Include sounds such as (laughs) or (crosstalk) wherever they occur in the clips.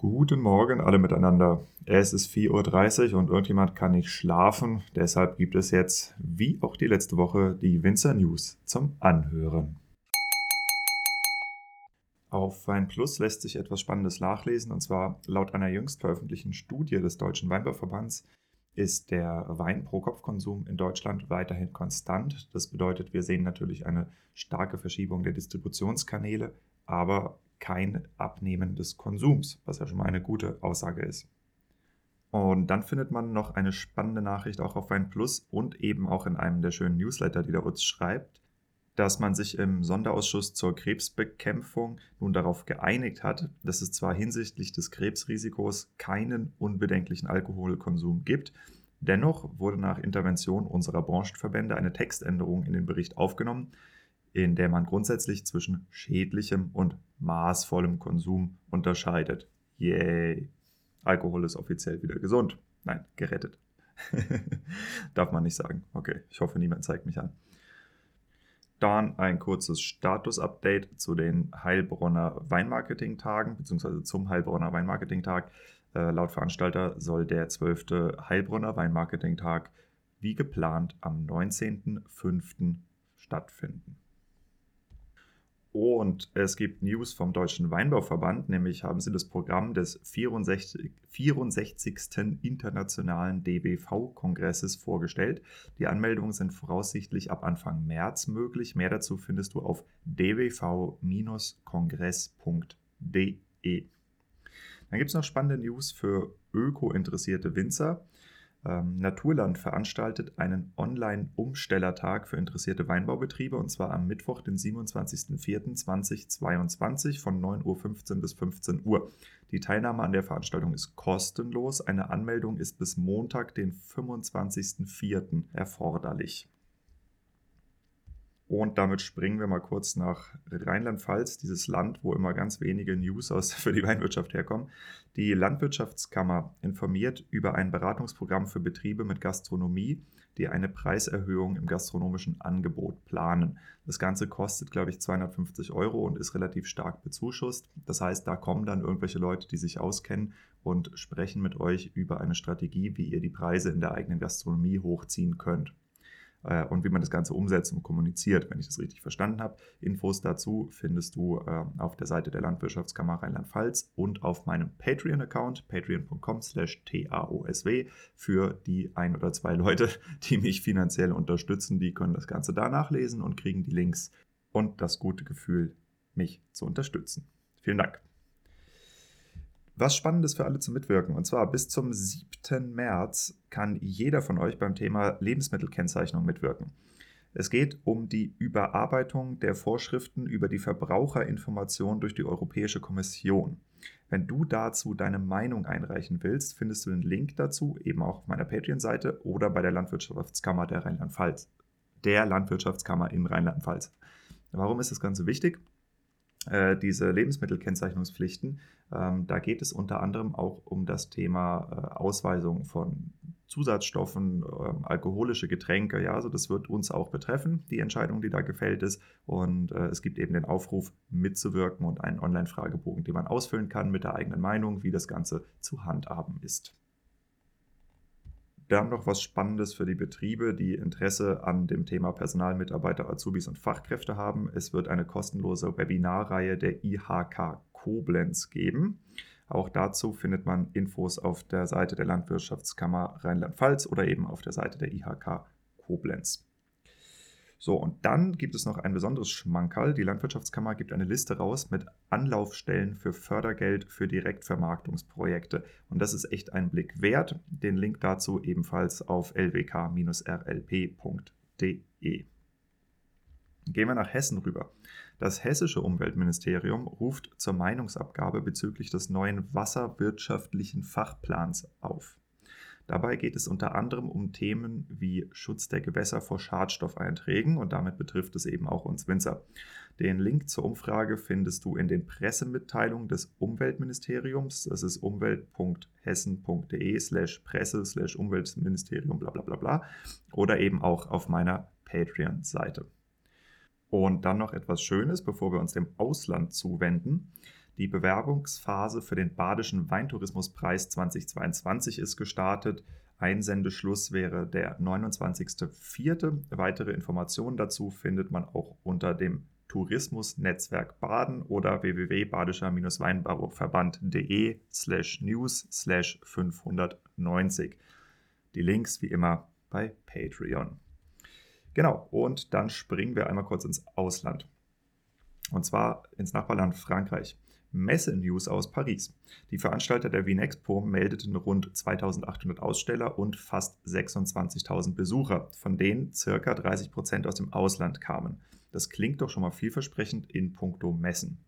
Guten Morgen alle miteinander. Es ist 4.30 Uhr und irgendjemand kann nicht schlafen. Deshalb gibt es jetzt, wie auch die letzte Woche, die Winzer News zum Anhören. Auf Wein Plus lässt sich etwas Spannendes nachlesen und zwar laut einer jüngst veröffentlichten Studie des Deutschen Weinbauverbands ist der Wein pro Kopfkonsum in Deutschland weiterhin konstant. Das bedeutet, wir sehen natürlich eine starke Verschiebung der Distributionskanäle, aber kein Abnehmen des Konsums, was ja schon mal eine gute Aussage ist. Und dann findet man noch eine spannende Nachricht auch auf Wein Plus und eben auch in einem der schönen Newsletter, die der Utz schreibt, dass man sich im Sonderausschuss zur Krebsbekämpfung nun darauf geeinigt hat, dass es zwar hinsichtlich des Krebsrisikos keinen unbedenklichen Alkoholkonsum gibt, dennoch wurde nach Intervention unserer Branchenverbände eine Textänderung in den Bericht aufgenommen, in der man grundsätzlich zwischen schädlichem und maßvollem Konsum unterscheidet. Yay! Alkohol ist offiziell wieder gesund. Nein, gerettet. (laughs) Darf man nicht sagen. Okay, ich hoffe, niemand zeigt mich an. Dann ein kurzes Status-Update zu den Heilbronner Weinmarketing-Tagen, beziehungsweise zum Heilbronner Weinmarketing-Tag. Äh, laut Veranstalter soll der 12. Heilbronner Weinmarketing-Tag wie geplant am 19.05. stattfinden. Und es gibt News vom Deutschen Weinbauverband, nämlich haben sie das Programm des 64, 64. Internationalen DBV-Kongresses vorgestellt. Die Anmeldungen sind voraussichtlich ab Anfang März möglich. Mehr dazu findest du auf dbv-kongress.de. Dann gibt es noch spannende News für öko-interessierte Winzer. Ähm, Naturland veranstaltet einen Online-Umstellertag für interessierte Weinbaubetriebe und zwar am Mittwoch, den 27.04.2022 von 9.15 Uhr bis 15 Uhr. Die Teilnahme an der Veranstaltung ist kostenlos. Eine Anmeldung ist bis Montag, den 25.04. erforderlich. Und damit springen wir mal kurz nach Rheinland-Pfalz, dieses Land, wo immer ganz wenige News aus (laughs) für die Weinwirtschaft herkommen. Die Landwirtschaftskammer informiert über ein Beratungsprogramm für Betriebe mit Gastronomie, die eine Preiserhöhung im gastronomischen Angebot planen. Das Ganze kostet, glaube ich, 250 Euro und ist relativ stark bezuschusst. Das heißt, da kommen dann irgendwelche Leute, die sich auskennen und sprechen mit euch über eine Strategie, wie ihr die Preise in der eigenen Gastronomie hochziehen könnt. Äh, und wie man das Ganze umsetzt und kommuniziert, wenn ich das richtig verstanden habe. Infos dazu findest du äh, auf der Seite der Landwirtschaftskammer Rheinland-Pfalz und auf meinem Patreon-Account, patreon.com slash taosw für die ein oder zwei Leute, (laughs) die mich finanziell unterstützen. Die können das Ganze da nachlesen und kriegen die Links und das gute Gefühl, mich zu unterstützen. Vielen Dank was Spannendes für alle zu mitwirken. Und zwar bis zum 7. März kann jeder von euch beim Thema Lebensmittelkennzeichnung mitwirken. Es geht um die Überarbeitung der Vorschriften über die Verbraucherinformation durch die Europäische Kommission. Wenn du dazu deine Meinung einreichen willst, findest du den Link dazu eben auch auf meiner Patreon-Seite oder bei der Landwirtschaftskammer der Rheinland-Pfalz. Der Landwirtschaftskammer in Rheinland-Pfalz. Warum ist das Ganze wichtig? Äh, diese Lebensmittelkennzeichnungspflichten. Ähm, da geht es unter anderem auch um das Thema äh, Ausweisung von Zusatzstoffen, äh, alkoholische Getränke. Ja, also das wird uns auch betreffen, die Entscheidung, die da gefällt ist. Und äh, es gibt eben den Aufruf, mitzuwirken und einen Online-Fragebogen, den man ausfüllen kann mit der eigenen Meinung, wie das Ganze zu handhaben ist. Wir haben noch was Spannendes für die Betriebe, die Interesse an dem Thema Personalmitarbeiter, Azubis und Fachkräfte haben. Es wird eine kostenlose Webinarreihe der IHK Koblenz geben. Auch dazu findet man Infos auf der Seite der Landwirtschaftskammer Rheinland-Pfalz oder eben auf der Seite der IHK Koblenz. So, und dann gibt es noch ein besonderes Schmankerl. Die Landwirtschaftskammer gibt eine Liste raus mit Anlaufstellen für Fördergeld für Direktvermarktungsprojekte. Und das ist echt ein Blick wert. Den Link dazu ebenfalls auf lwk-rlp.de. Gehen wir nach Hessen rüber. Das hessische Umweltministerium ruft zur Meinungsabgabe bezüglich des neuen wasserwirtschaftlichen Fachplans auf. Dabei geht es unter anderem um Themen wie Schutz der Gewässer vor Schadstoffeinträgen und damit betrifft es eben auch uns Winzer. Den Link zur Umfrage findest du in den Pressemitteilungen des Umweltministeriums. Das ist umwelt.hessen.de slash Presse slash Umweltministerium bla bla bla bla oder eben auch auf meiner Patreon-Seite. Und dann noch etwas Schönes, bevor wir uns dem Ausland zuwenden. Die Bewerbungsphase für den Badischen Weintourismuspreis 2022 ist gestartet. Einsendeschluss wäre der 29.04. Weitere Informationen dazu findet man auch unter dem Tourismusnetzwerk Baden oder www.badischer-weinbauverband.de slash news slash 590. Die Links wie immer bei Patreon. Genau, und dann springen wir einmal kurz ins Ausland. Und zwar ins Nachbarland Frankreich. Messe-News aus Paris. Die Veranstalter der Wien Expo meldeten rund 2800 Aussteller und fast 26.000 Besucher, von denen ca. 30 Prozent aus dem Ausland kamen. Das klingt doch schon mal vielversprechend in puncto Messen.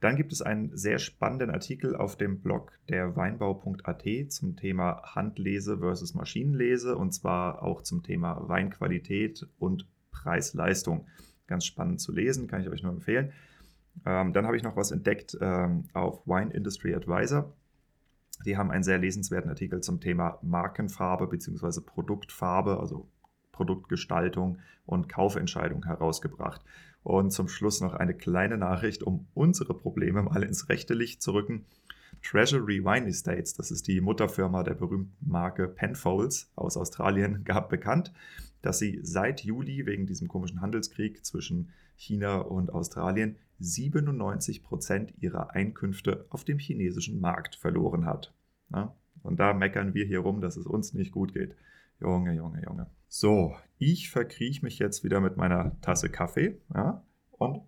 Dann gibt es einen sehr spannenden Artikel auf dem Blog der Weinbau.at zum Thema Handlese versus Maschinenlese und zwar auch zum Thema Weinqualität und Preis-Leistung. Ganz spannend zu lesen, kann ich euch nur empfehlen. Ähm, dann habe ich noch was entdeckt ähm, auf Wine Industry Advisor. Die haben einen sehr lesenswerten Artikel zum Thema Markenfarbe bzw. Produktfarbe, also Produktgestaltung und Kaufentscheidung herausgebracht. Und zum Schluss noch eine kleine Nachricht, um unsere Probleme mal ins rechte Licht zu rücken. Treasury Wine Estates, das ist die Mutterfirma der berühmten Marke Penfolds aus Australien, (laughs) gab bekannt, dass sie seit Juli wegen diesem komischen Handelskrieg zwischen China und Australien 97 Prozent ihrer Einkünfte auf dem chinesischen Markt verloren hat. Ja? Und da meckern wir hier rum, dass es uns nicht gut geht. Junge, Junge, Junge. So, ich verkrieche mich jetzt wieder mit meiner Tasse Kaffee. Ja? Und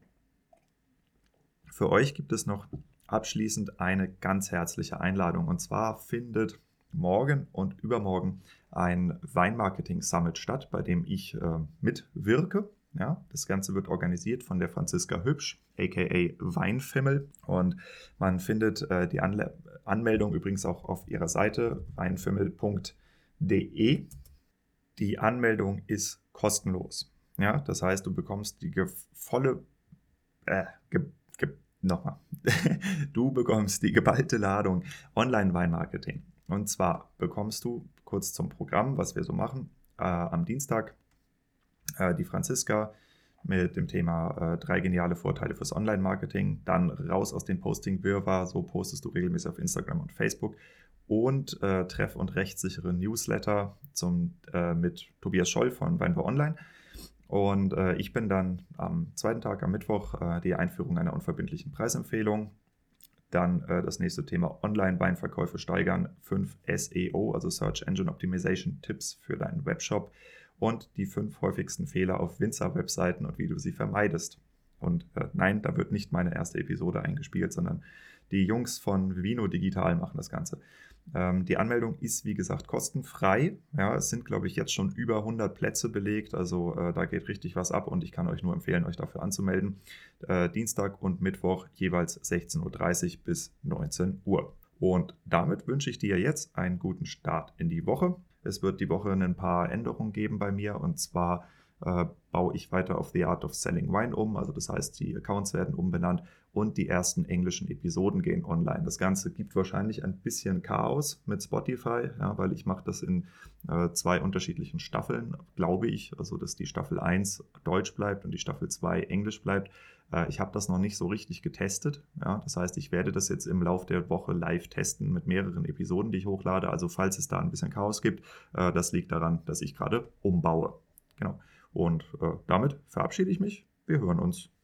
für euch gibt es noch abschließend eine ganz herzliche Einladung. Und zwar findet morgen und übermorgen ein Weinmarketing Summit statt, bei dem ich äh, mitwirke. Ja, das Ganze wird organisiert von der Franziska Hübsch, aka Weinfimmel. Und man findet äh, die Anle Anmeldung übrigens auch auf ihrer Seite weinfimmel.de. Die Anmeldung ist kostenlos. Ja, das heißt, du bekommst die volle, äh, ge, ge, nochmal, (laughs) du bekommst die geballte Ladung Online-Weinmarketing. Und zwar bekommst du kurz zum Programm, was wir so machen, äh, am Dienstag äh, die Franziska mit dem Thema äh, drei geniale Vorteile fürs Online-Marketing. Dann raus aus dem Posting-Wirrwarr, so postest du regelmäßig auf Instagram und Facebook. Und äh, treff- und rechtssichere Newsletter zum, äh, mit Tobias Scholl von Weinbau Online. Und äh, ich bin dann am zweiten Tag, am Mittwoch, äh, die Einführung einer unverbindlichen Preisempfehlung. Dann äh, das nächste Thema Online-Weinverkäufe steigern. 5 SEO, also Search Engine Optimization Tipps für deinen Webshop und die fünf häufigsten Fehler auf Winzer-Webseiten und wie du sie vermeidest. Und äh, nein, da wird nicht meine erste Episode eingespielt, sondern die Jungs von Vino Digital machen das Ganze. Ähm, die Anmeldung ist, wie gesagt, kostenfrei. Ja, es sind, glaube ich, jetzt schon über 100 Plätze belegt. Also äh, da geht richtig was ab und ich kann euch nur empfehlen, euch dafür anzumelden. Äh, Dienstag und Mittwoch jeweils 16.30 Uhr bis 19 Uhr. Und damit wünsche ich dir jetzt einen guten Start in die Woche. Es wird die Woche ein paar Änderungen geben bei mir und zwar äh, baue ich weiter auf The Art of Selling Wine um. Also das heißt, die Accounts werden umbenannt und die ersten englischen Episoden gehen online. Das Ganze gibt wahrscheinlich ein bisschen Chaos mit Spotify, ja, weil ich mache das in äh, zwei unterschiedlichen Staffeln, glaube ich. Also dass die Staffel 1 Deutsch bleibt und die Staffel 2 Englisch bleibt. Äh, ich habe das noch nicht so richtig getestet. Ja. Das heißt, ich werde das jetzt im Laufe der Woche live testen mit mehreren Episoden, die ich hochlade. Also falls es da ein bisschen Chaos gibt, äh, das liegt daran, dass ich gerade umbaue. Genau. Und äh, damit verabschiede ich mich. Wir hören uns